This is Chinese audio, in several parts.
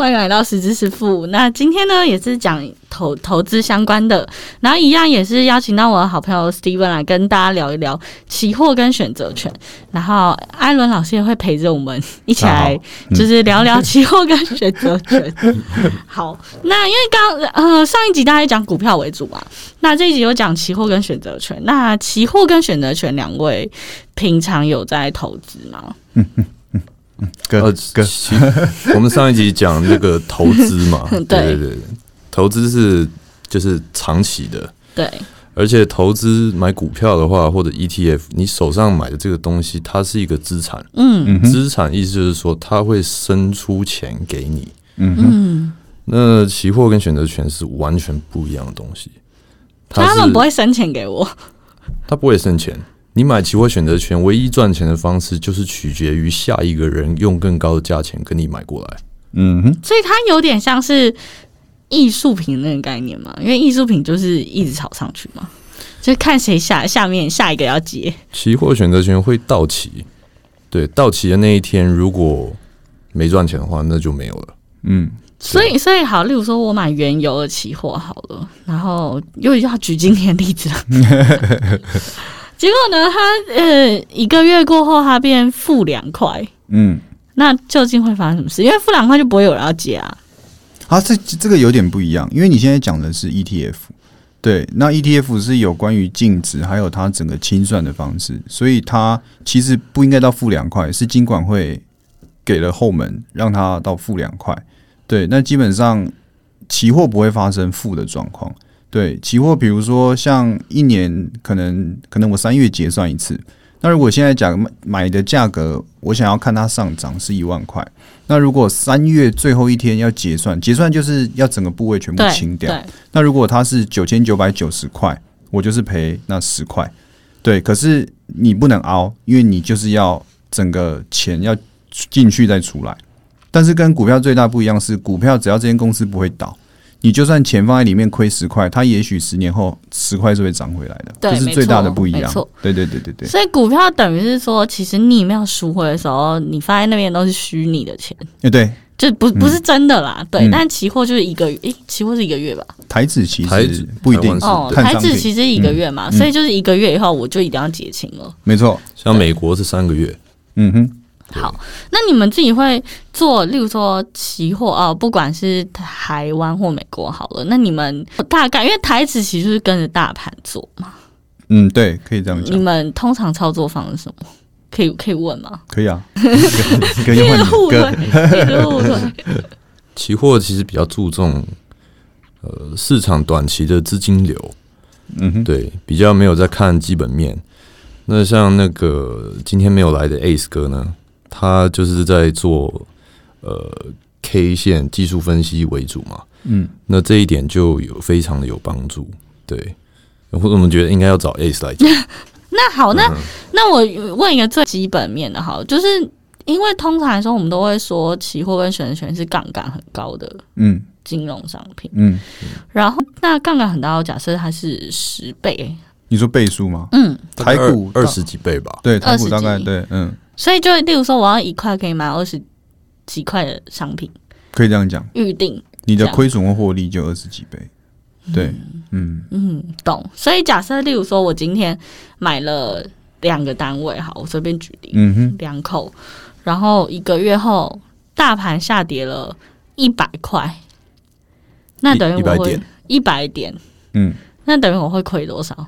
欢迎来到十知十富。那今天呢，也是讲投投资相关的，然后一样也是邀请到我的好朋友 Steven 来跟大家聊一聊期货跟选择权。然后艾伦老师也会陪着我们一起来，就是聊聊期货跟选择权。好，那因为刚呃上一集大家讲股票为主嘛，那这一集有讲期货跟选择权。那期货跟选择权两位平常有在投资吗？嗯嗯。哥哥，我们上一集讲那个投资嘛，对对。对，投资是就是长期的，对，而且投资买股票的话或者 ETF，你手上买的这个东西，它是一个资产，嗯，资产意思就是说它会生出钱给你，嗯嗯，那期货跟选择权是完全不一样的东西，他们不会生钱给我，他不会生钱。你买期货选择权，唯一赚钱的方式就是取决于下一个人用更高的价钱跟你买过来。嗯哼，所以它有点像是艺术品那个概念嘛，因为艺术品就是一直炒上去嘛，就看谁下下面下一个要接。期货选择权会到期，对，到期的那一天如果没赚钱的话，那就没有了。嗯，所以所以好，例如说我买原油的期货好了，然后又要举今天例子了。结果呢？他呃，一个月过后，他变负两块。嗯，那究竟会发生什么事？因为负两块就不会有人要接啊。啊，这这个有点不一样，因为你现在讲的是 ETF，对，那 ETF 是有关于净值还有它整个清算的方式，所以它其实不应该到负两块，是金管会给了后门，让它到负两块。对，那基本上期货不会发生负的状况。对期货，比如说像一年可能可能我三月结算一次，那如果现在讲买的价格，我想要看它上涨是一万块，那如果三月最后一天要结算，结算就是要整个部位全部清掉，那如果它是九千九百九十块，我就是赔那十块，对，可是你不能熬，因为你就是要整个钱要进去再出来，但是跟股票最大不一样是，股票只要这间公司不会倒。你就算钱放在里面亏十块，它也许十年后十块是会涨回来的，这是最大的不一样。对对对对对。所以股票等于是说，其实你没有赎回的时候，你放在那边都是虚拟的钱。哎，对，就不不是真的啦。对，但期货就是一个月，诶，期货是一个月吧？台子其实不一定哦，台子其实一个月嘛，所以就是一个月以后我就一定要结清了。没错，像美国是三个月。嗯哼。好，那你们自己会做，例如说期货哦，不管是台湾或美国好了，那你们大概因为台指其实是跟着大盘做嘛？嗯，对，可以这样讲。你们通常操作方式什么？可以可以问吗？可以啊，可以互问，可以互问。期货其实比较注重呃市场短期的资金流，嗯哼，对，比较没有在看基本面。那像那个今天没有来的 Ace 哥呢？他就是在做呃 K 线技术分析为主嘛，嗯，那这一点就有非常的有帮助，对，或者我们觉得应该要找 Ace 来讲。那好，那那我问一个最基本面的，好，就是因为通常来说，我们都会说期货跟选择权是杠杆很高的，嗯，金融商品，嗯，然后那杠杆很高，假设它是十倍，你说倍数吗？嗯，台股二十几倍吧，对，台股大概对，嗯。所以就例如说，我要一块可以买二十几块的商品，可以这样讲。预定你的亏损或获利就二十几倍，对，嗯嗯，懂。所以假设例如说，我今天买了两个单位，好，我随便举例，嗯哼，两口，然后一个月后大盘下跌了一百块，那等于我会一百点，嗯，那等于我会亏多少？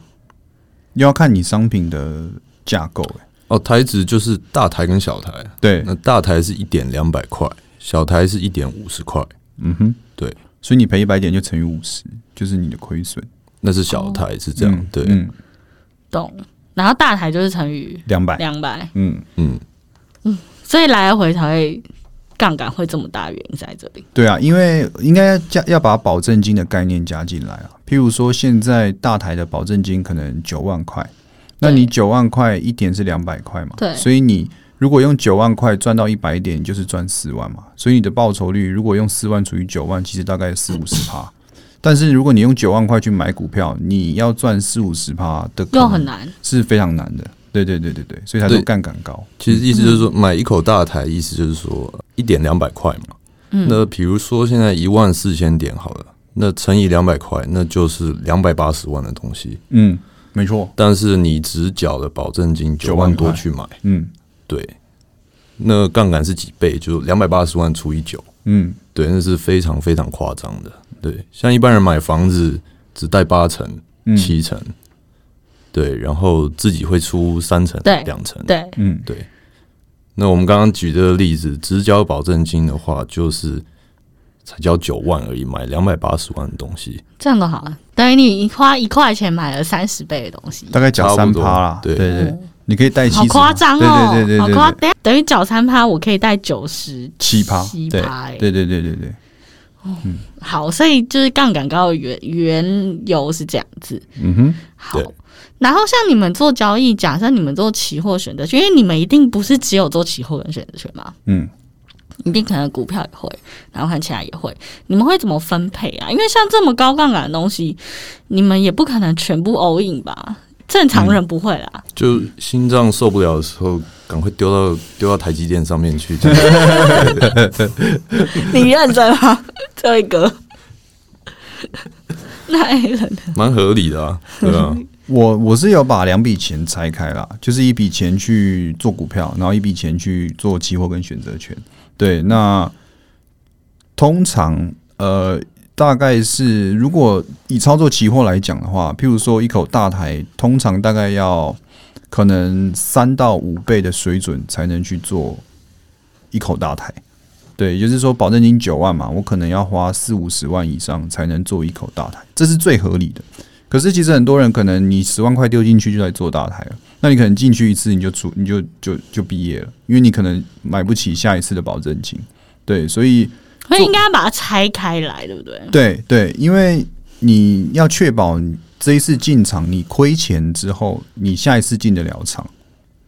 要看你商品的架构，哎。哦，台子就是大台跟小台，对，那大台是一点两百块，小台是一点五十块，嗯哼，对，所以你赔一百点就乘以五十，就是你的亏损，那是小台是这样，对，懂，然后大台就是乘以两百，两百，嗯。嗯。嗯，所以来回才会杠杆会这么大，原因在这里，对啊，因为应该加要把保证金的概念加进来啊，譬如说现在大台的保证金可能九万块。那你九万块一点是两百块嘛？对，所以你如果用九万块赚到一百点，就是赚四万嘛。所以你的报酬率如果用四万除以九万，其实大概四五十趴。但是如果你用九万块去买股票，你要赚四五十趴的，又很难，是非常难的。对对对对对，所以它说杠杆高。其实意思就是说，买一口大台，意思就是说一点两百块嘛。嗯那比如说现在一万四千点好了，那乘以两百块，那就是两百八十万的东西。嗯，没错，但是你只缴了保证金九9万万多去买，嗯。对，那杠杆是几倍？就两百八十万除以九，嗯，对，那是非常非常夸张的。对，像一般人买房子只贷八成、嗯。七成，对，然后自己会出三成、对两成，对，嗯，对。那我们刚刚举这个例子，只缴保证金的话，就是才交九万而已，买两百八十万的东西，这样都好啊，等于你花一块钱买了三十倍的东西，大概缴三趴啦，对。对对。对，你可以贷七，好夸张哦，对对对对好夸对对，等于缴三趴，我可以贷九十七趴，对七趴，哎，对对对对。对，好，所以就是杠杆高的原缘由是这样子。嗯哼，好，然后像你们做交易，假设你们做期货选择权，因为你们一定不是只有做期货跟选择权嘛，嗯，一定可能股票也会，然后看起来也会，你们会怎么分配啊？因为像这么高杠杆的东西，你们也不可能全部 all in 吧？正常人不会啦。就心脏受不了的时候，赶快丢到丢到台积电上面去。你认真吗？这位哥，那 A 人呢蛮合理的啊，对啊，我我是有把两笔钱拆开啦，就是一笔钱去做股票，然后一笔钱去做期货跟选择权。对，那通常呃大概是如果以操作期货来讲的话，譬如说一口大台，通常大概要可能三到五倍的水准才能去做一口大台。对，就是说保证金九万嘛，我可能要花四五十万以上才能做一口大台，这是最合理的。可是其实很多人可能你十万块丢进去就来做大台了，那你可能进去一次你就出你就就就毕业了，因为你可能买不起下一次的保证金。对，所以所以应该把它拆开来，对不对？对对，因为你要确保这一次进场你亏钱之后，你下一次进得了场。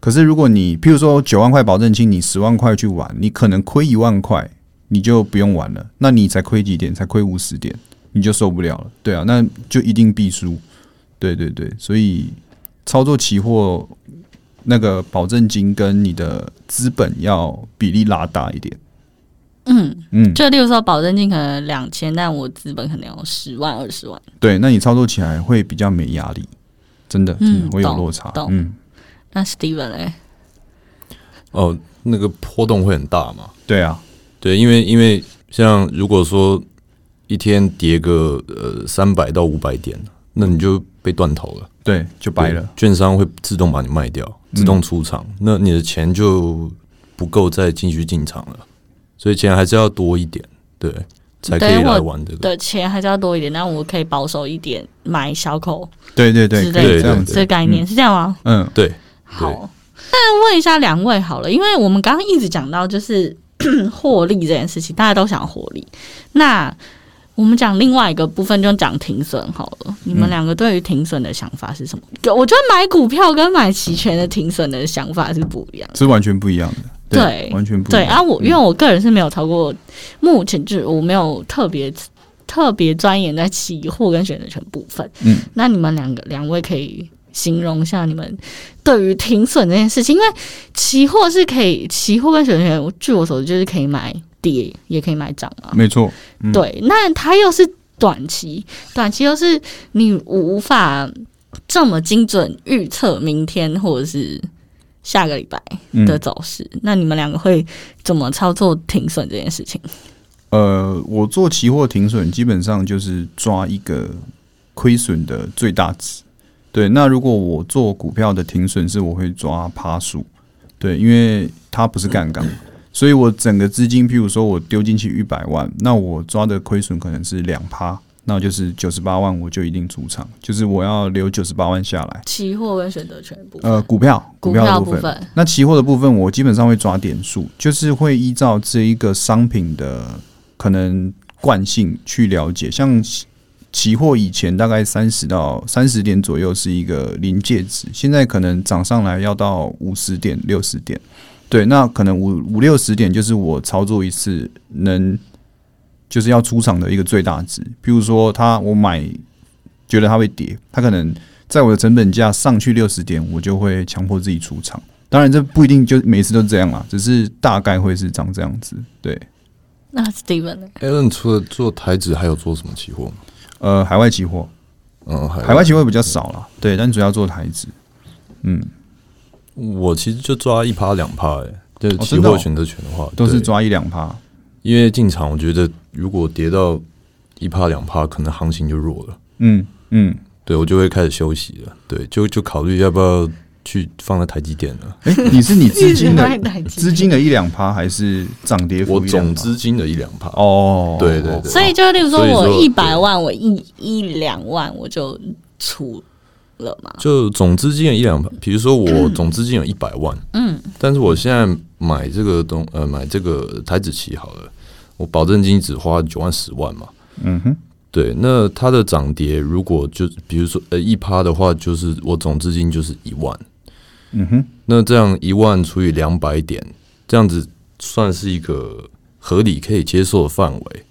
可是如果你譬如说九万块保证金，你十万块去玩，你可能亏一万块，你就不用玩了，那你才亏几点？才亏五十点，你就受不了了。对啊，那就一定必输。对对对，所以操作期货那个保证金跟你的资本要比例拉大一点。嗯，嗯，就例如说保证金可能两千，但我资本可能有十万、二十万。对，那你操作起来会比较没压力，真的，真的嗯会有落差。懂嗯，那 Steven 嘞？哦，那个波动会很大嘛？对啊，对，因为因为像如果说一天跌个呃三百到五百点，那你就被断头了，对，就白了。券商会自动把你卖掉，自动出场，那你的钱就不够再继续进场了，所以钱还是要多一点，对，才可以来玩这个。的钱还是要多一点，但我可以保守一点，买小口对对对，可之类的这样子。这个概念是这样吗？嗯，对，好，那问一下两位好了，因为我们刚刚一直讲到就是 获利这件事情，大家都想获利。那我们讲另外一个部分，就讲停损好了。你们两个对于停损的想法是什么？我觉得买股票跟买期权的停损的想法是不一样的。是完全不一样的。对完全不一样。对啊，我因为我个人是没有超过，目前就是我没有特别特别钻研在期货跟选择权部分。嗯，那你们两个两位可以形容一下你们对于停损这件事情，因为期货是可以，期货跟选择权，据我所知就是可以买跌，也可以买涨啊。没错。嗯对，那它又是短期，短期又是你无法这么精准预测明天或者是下个礼拜嗯的走势。那你们两个会怎么操作停损这件事情？呃，我做期货停损基本上就是抓一个亏损的最大值。对，那如果我做股票的停损是我会抓趴数，对，因为它不是杠杆，所以我整个资金，譬如说我丢进去一百万，那我抓的亏损可能是两趴，那就是九十八万，我就一定出场，就是我要留九十八万下来。期货跟选择权部分，呃，股票，股票的部分。那期货的部分，我基本上会抓点数，就是会依照这一个商品的可能惯性去了解。像期期货以前大概三十到三十点左右是一个临界值，现在可能涨上来要到五十点、六十点。对，那可能五五六十点就是我操作一次能就是要出场的一个最大值。比如说，它我买觉得它会跌，它可能在我的成本价上去六十点，我就会强迫自己出场。当然，这不一定就每次都这样啦，只是大概会是长这样子。对，那 Steven 呢？Alan 除了做台指，还有做什么期货吗？呃，海外期货，嗯，海外期货比较少了，对，但主要做台指。嗯，我其实就抓一趴两趴，哎，就是期货选择权的话，对，都是抓一两趴。因为进场，我觉得如果跌到一趴两趴，可能行情就弱了，嗯嗯，对我就会开始休息了，对，就就考虑要不要去放在台积电了。哎、你是你资金的 资金的一两趴，还是涨跌幅我？总资金的一两趴，哦，对对对。所以就例如说我一百万，我一一两万我就出了嘛。就总资金有一两趴，比如说我总资金有一百万，嗯，但是我现在买这个东呃买这个台子期好了，我保证金只花九万十万嘛，嗯哼，对，那它的涨跌如果就比如说呃一趴的话，就是我总资金就是一万，嗯哼，那这样一万除以两百点，这样子算是一个合理可以接受的范围。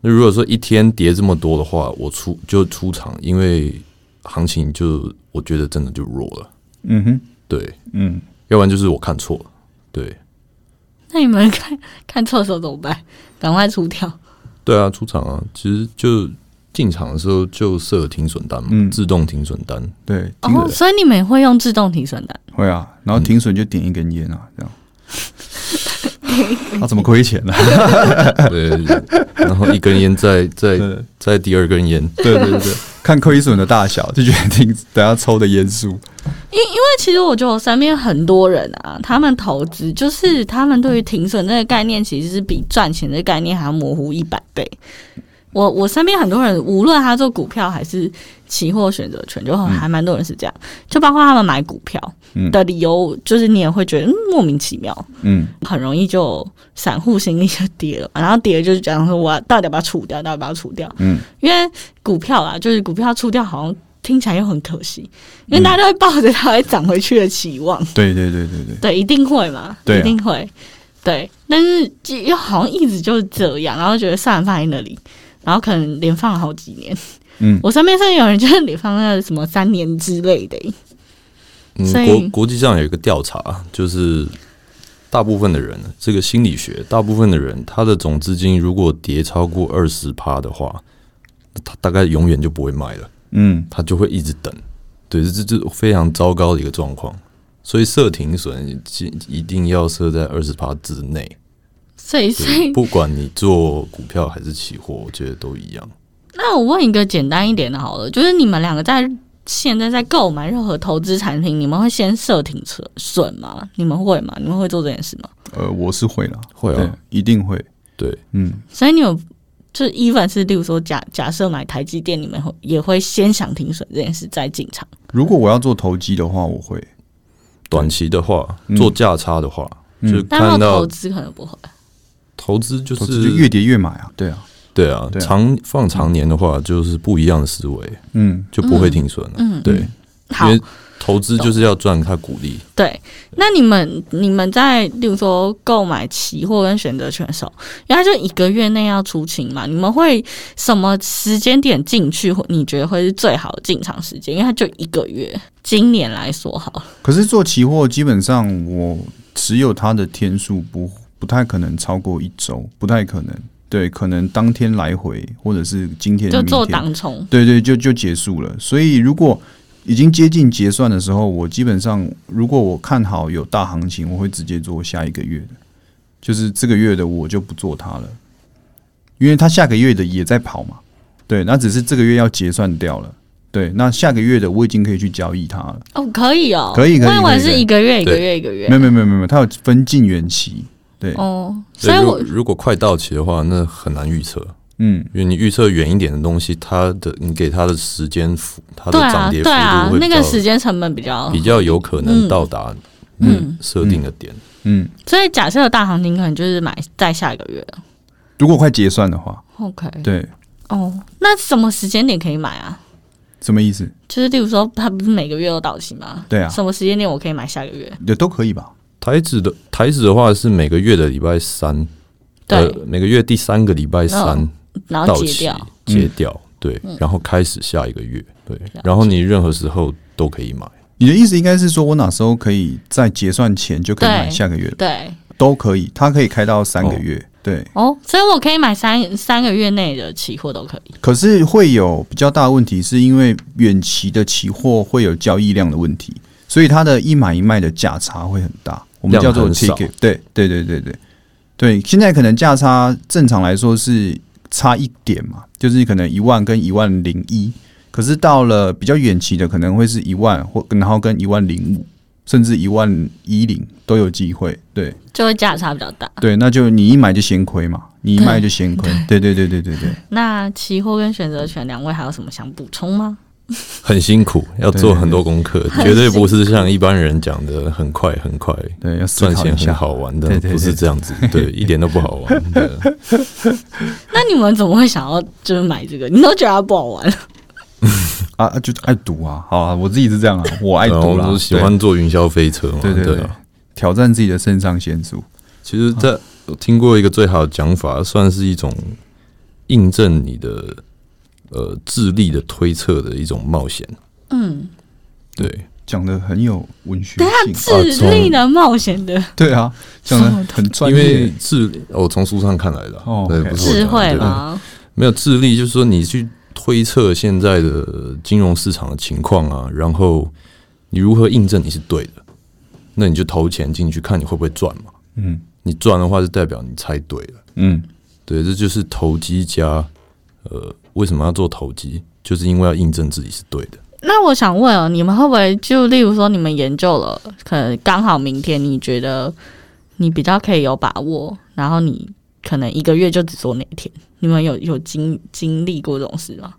那如果说一天跌这么多的话，我出就出场，因为行情就我觉得真的就弱了，嗯哼，对，嗯，要不然就是我看错了，对，那你们看看错的时候怎么办？赶快出掉。对啊，出场啊，其实就进场的时候就设停损单嘛，嗯。自动停损单，对，哦，所以你们也会用自动停损单？会啊，然后停损就点一根烟啊，这样。他怎么亏钱呢、对，然后一根烟再再对。再第二根烟，对对对，看亏损的大小就决定等下抽的烟数。因因为其实我觉得我身边很多人啊，他们投资就是他们对于停损这个概念，其实是比赚钱的概念还要模糊一百倍。我我身边很多人，无论他做股票还是期货选择权，就还蛮多人是这样，就包括他们买股票嗯的理由，就是你也会觉得、嗯、莫名其妙，嗯，很容易就散户心理就跌了，然后跌了就是讲说我到底要不要出掉，到底要不要出掉？嗯，因为股票啊，就是股票出掉好像听起来又很可惜，因为大家都会抱着它会涨回去的期望，对对对对对，对，一定会嘛，对啊。一定会，对，但是就又好像一直就是这样，然后觉得算了放在那里，然后可能连放了好几年，嗯，我身边甚至有人就是连放了什么三年之类的，嗯所，以国国际上有一个调查，就是大部分的人，这个心理学，大部分的人，他的总资金如果跌超过二十趴的话，他大概永远就不会卖了，嗯，他就会一直等。对，这这这非常糟糕的一个状况。所以设停损一一定要设在二十趴之内，所以所以不管你做股票还是期货，我觉得都一样。那我问一个简单一点的好了，就是你们两个在现在在购买任何投资产品，你们会先设停损吗？你们会吗？你们会做这件事吗？呃，我是会啦，对会啊，，一定会。对，嗯，所以你有就是 even 是，例如说假假设买台积电，你们会也会先想停损这件事再进场。如果我要做投机的话，我会。短期的话，嗯做价差的话，嗯就看到投资可能不会。投资就投资就是越跌越买啊，对啊，对啊，对啊长放常年的话，就是不一样的思维，嗯，就不会停损了。嗯，对，好因，为投资就是要赚它股利。对。那你们你们在例如说购买期货跟选择权的时候，因为它就一个月内要出清嘛，你们会什么时间点进去？或你觉得会是最好的进场时间？因为它就一个月。今年来说好了，可是做期货基本上我持有它的天数不不太可能超过一周，不太可能。对，可能当天来回，或者是今天就做当冲。对对，就就结束了。所以如果已经接近结算的时候，我基本上如果我看好有大行情，我会直接做下一个月的，就是这个月的我就不做它了，因为它下个月的也在跑嘛。对，那只是这个月要结算掉了。对，那下个月的我已经可以去交易它了。哦，可以哦，可以可以我以为是一个月一个月一个月没。有没有没有没有，它有分近远期。对，哦，所所以我如果快到期的话，那很难预测，嗯，因为你预测远一点的东西，它的你给它的时间幅，它的涨跌幅对啊度会，比较那个时间成本比较比较有可能到达嗯，设定的点。嗯，所以假设大行情可能就是买在下一个月。如果快结算的话，OK，对，哦，那什么时间点可以买啊？什么意思？就是例如说，它不是每个月都到期吗？对啊，什么时间点我可以买下个月？也都可以吧。台指的台指的话是每个月的礼拜三，对，呃，每个月第三个礼拜三嗯然后到期结掉。嗯。结掉，对，然后开始下一个月，对，然后你任何时候都可以买。你的意思应该是说，我哪时候可以在结算前就可以买下个月的，对，都可以，它可以开到三个月。哦。对，哦，所以我可以买三三个月内的期货都可以。可是会有比较大的问题，是因为远期的期货会有交易量的问题，所以它的一买一卖的价差会很大，我们叫做 ticket。对对对对对对，现在可能价差正常来说是差一点嘛，就是可能一万跟一万零一，可是到了比较远期的，可能会是一万或然后跟一万零五，甚至一万一零都有机会。对就会价差比较大。对，那就你一买就先亏嘛，你一卖就先亏。对对对对对对。那期货跟选择权两位还有什么想补充吗？很辛苦，要做很多功课，绝对不是像一般人讲的很快很快对，要赚钱很。好玩的不是这样子，对，一点都不好玩。对那你们怎么会想要就是买这个？你都觉得它不好玩？啊，啊就爱赌啊，好啊，我自己是这样啊，我爱赌啦，都喜欢坐云霄飞车嘛，对对。挑战自己的肾上腺素。其实，这我听过一个最好的讲法，算是一种印证你的呃智力的推测的一种冒险。嗯，对，讲的很有文学智力的冒险的对啊，讲的很专因为业。智，我从书上看来的啊，哦对，不是智慧吗？没有智力，就是说你去推测现在的金融市场的情况啊，然后你如何印证你是对的，那你就投钱进去看你会不会赚嘛。嗯你赚的话，就代表你猜对了。嗯，对，这就是投机家。呃，为什么要做投机？就是因为要印证自己是对的。那我想问啊，你们会不会就例如说你们研究了，可能刚好明天你觉得你比较可以有把握，然后你可能一个月就只做那一天，你们有有经经历过这种事吗？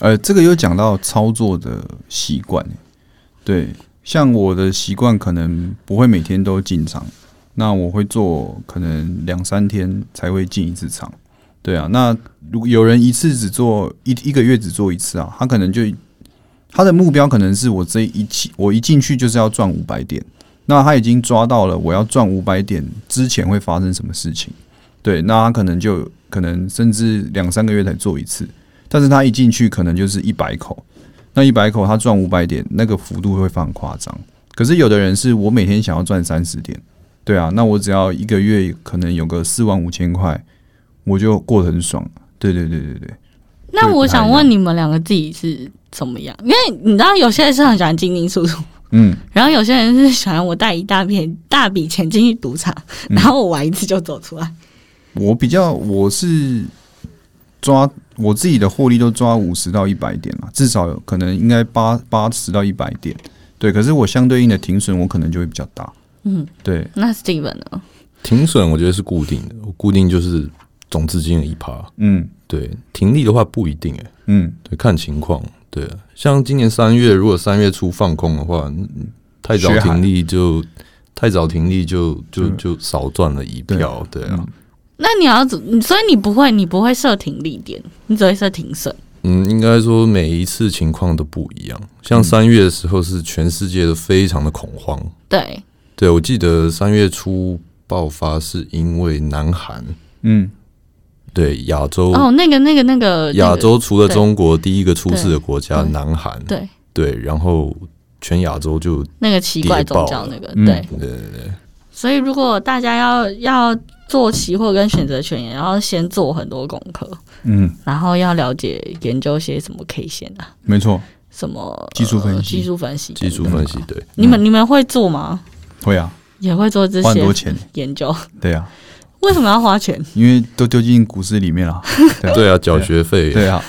呃，这个有讲到操作的习惯。对，像我的习惯可能不会每天都进场，那我会做可能两三天才会进一次场。对啊，那如果有人一次只做一一个月只做一次啊，他可能就他的目标可能是我这一期我一进去就是要赚五百点，那他已经抓到了我要赚五百点之前会发生什么事情。对，那他可能就可能甚至两三个月才做一次，但是他一进去可能就是一百口，那一百口他赚五百点，那个幅度会非常夸张。可是有的人是我每天想要赚三十点，对啊，那我只要一个月可能有个四万五千块，我就过得很爽。对对对对对，那我想问你们两个自己是怎么样？因为你知道有些人是很喜欢进进出出，嗯，然后有些人是喜欢我带一大片大笔钱进去赌场，嗯然后我玩一次就走出来。我比较我是抓我自己的获利都抓五十到一百点了，至少有可能应该八八十到一百点。对，可是我相对应的停损我可能就会比较大。嗯，对，那 Steven 呢？停损我觉得是固定的，固定就是总资金的一趴。嗯对，停利的话不一定哎、嗯，对，看情况。对，像今年三月，如果三月初放空的话，嗯太早停利就太早停利就就就就少赚了一票。对啊，那你要怎？所以你不会，你不会设停利点，你只会设停损。嗯，应该说每一次情况都不一样。像三月的时候是全世界都非常的恐慌。对，对我记得三月初爆发是因为南韩嗯对亚洲哦，那个、那个、那个亚洲除了中国第一个出事的国家南韩那个对对，然后全亚洲就那个奇怪宗教那个嗯对。对对对。所以如果大家要要做期货跟选择权，也要先做很多功课，嗯，然后要了解研究些什么 K 线啊，没错，什么技术分析呃技术分析、技术分析，对，你们你们会做吗？会啊，也会做这些花很多钱。研究？对啊，为什么要花钱？因为都丢进股市里面了。对啊缴学费对啊，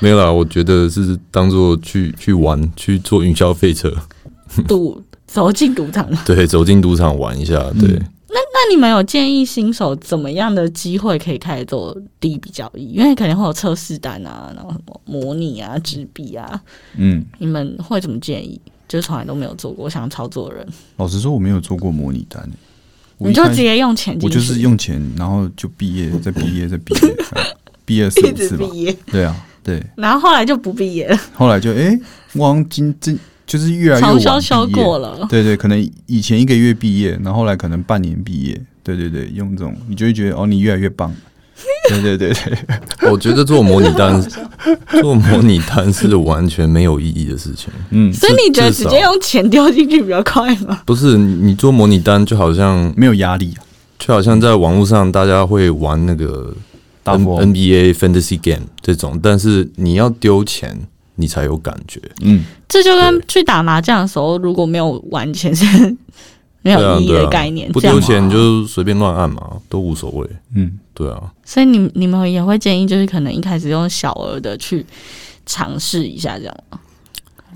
没有啦，我觉得是当做去去玩，去做云霄飞车，赌走进赌场？对，走进赌场玩一下，对。嗯那你们有建议新手怎么样的机会可以开始做第一笔交易？因为肯定会有测试单啊，然后什么模拟啊、纸币啊，嗯，你们会怎么建议？就是从来都没有做过想操作的人，老实说，我没有做过模拟单。你就直接用钱进去，我就是用钱，然后就毕业，再毕业，再毕业，啊 毕业四一五次吧。直毕业，对啊，对。然后后来就不毕业了，后来就哎，我好像今今就是越来越重晚修修毕过了。对对，可能以前一个月毕业，然后后来可能半年毕业。对对对，用这种你就会觉得哦，你越来越棒。对对对对，我觉得做模拟单，做模拟单是完全没有意义的事情。嗯，所以你觉得直接用钱丢进去比较快吗？不是你做模拟单，就好像没有压力啊。就好像在网络上大家会玩那个大 N 富翁 NBA Fantasy Game 这种，但是你要丢钱，你才有感觉。嗯，这就跟去打麻将的时候，如果没有玩钱是没有意义的概念，不丢钱就随便乱按嘛，都无所谓。嗯，对啊，所以你你们也会建议，就是可能一开始用小额的去尝试一下，这样吗。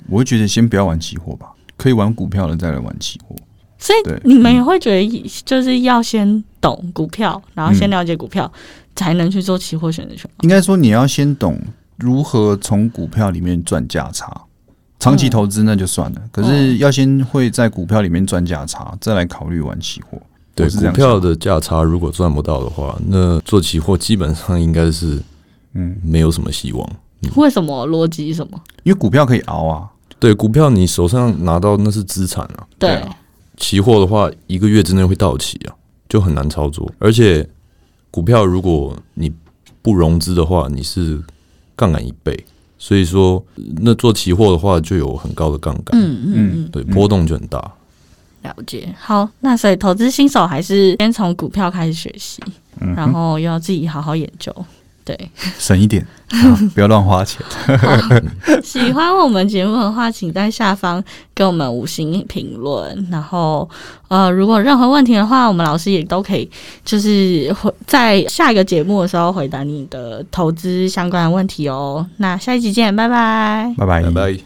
我会觉得先不要玩期货吧，可以玩股票的再来玩期货。所以你们也会觉得，就是要先懂股票，然后先了解股票，才能去做期货选择权吗。应该说你要先懂如何从股票里面赚价差。长期投资那就算了，可是要先会在股票里面赚价差，再来考虑玩期货。对股票的价差如果赚不到的话，那做期货基本上应该是嗯，没有什么希望。为什么逻辑什么？因为股票可以熬啊，对股票，你手上拿到那是资产啊，对，对啊期货的话一个月之内会到期啊，就很难操作。而且股票如果你不融资的话，你是杠杆一倍，所以说那做期货的话就有很高的杠杆，嗯嗯嗯，对，波动就很大。了解。好，那所以投资新手还是先从股票开始学习，嗯然后又要自己好好研究。对，省一点，啊不要乱花钱。喜欢我们节目的话，请在下方给我们五星评论。然后，呃，如果任何问题的话，我们老师也都可以，就是回在下一个节目的时候回答你的投资相关的问题哦。那下一集见，拜拜。拜拜，拜拜。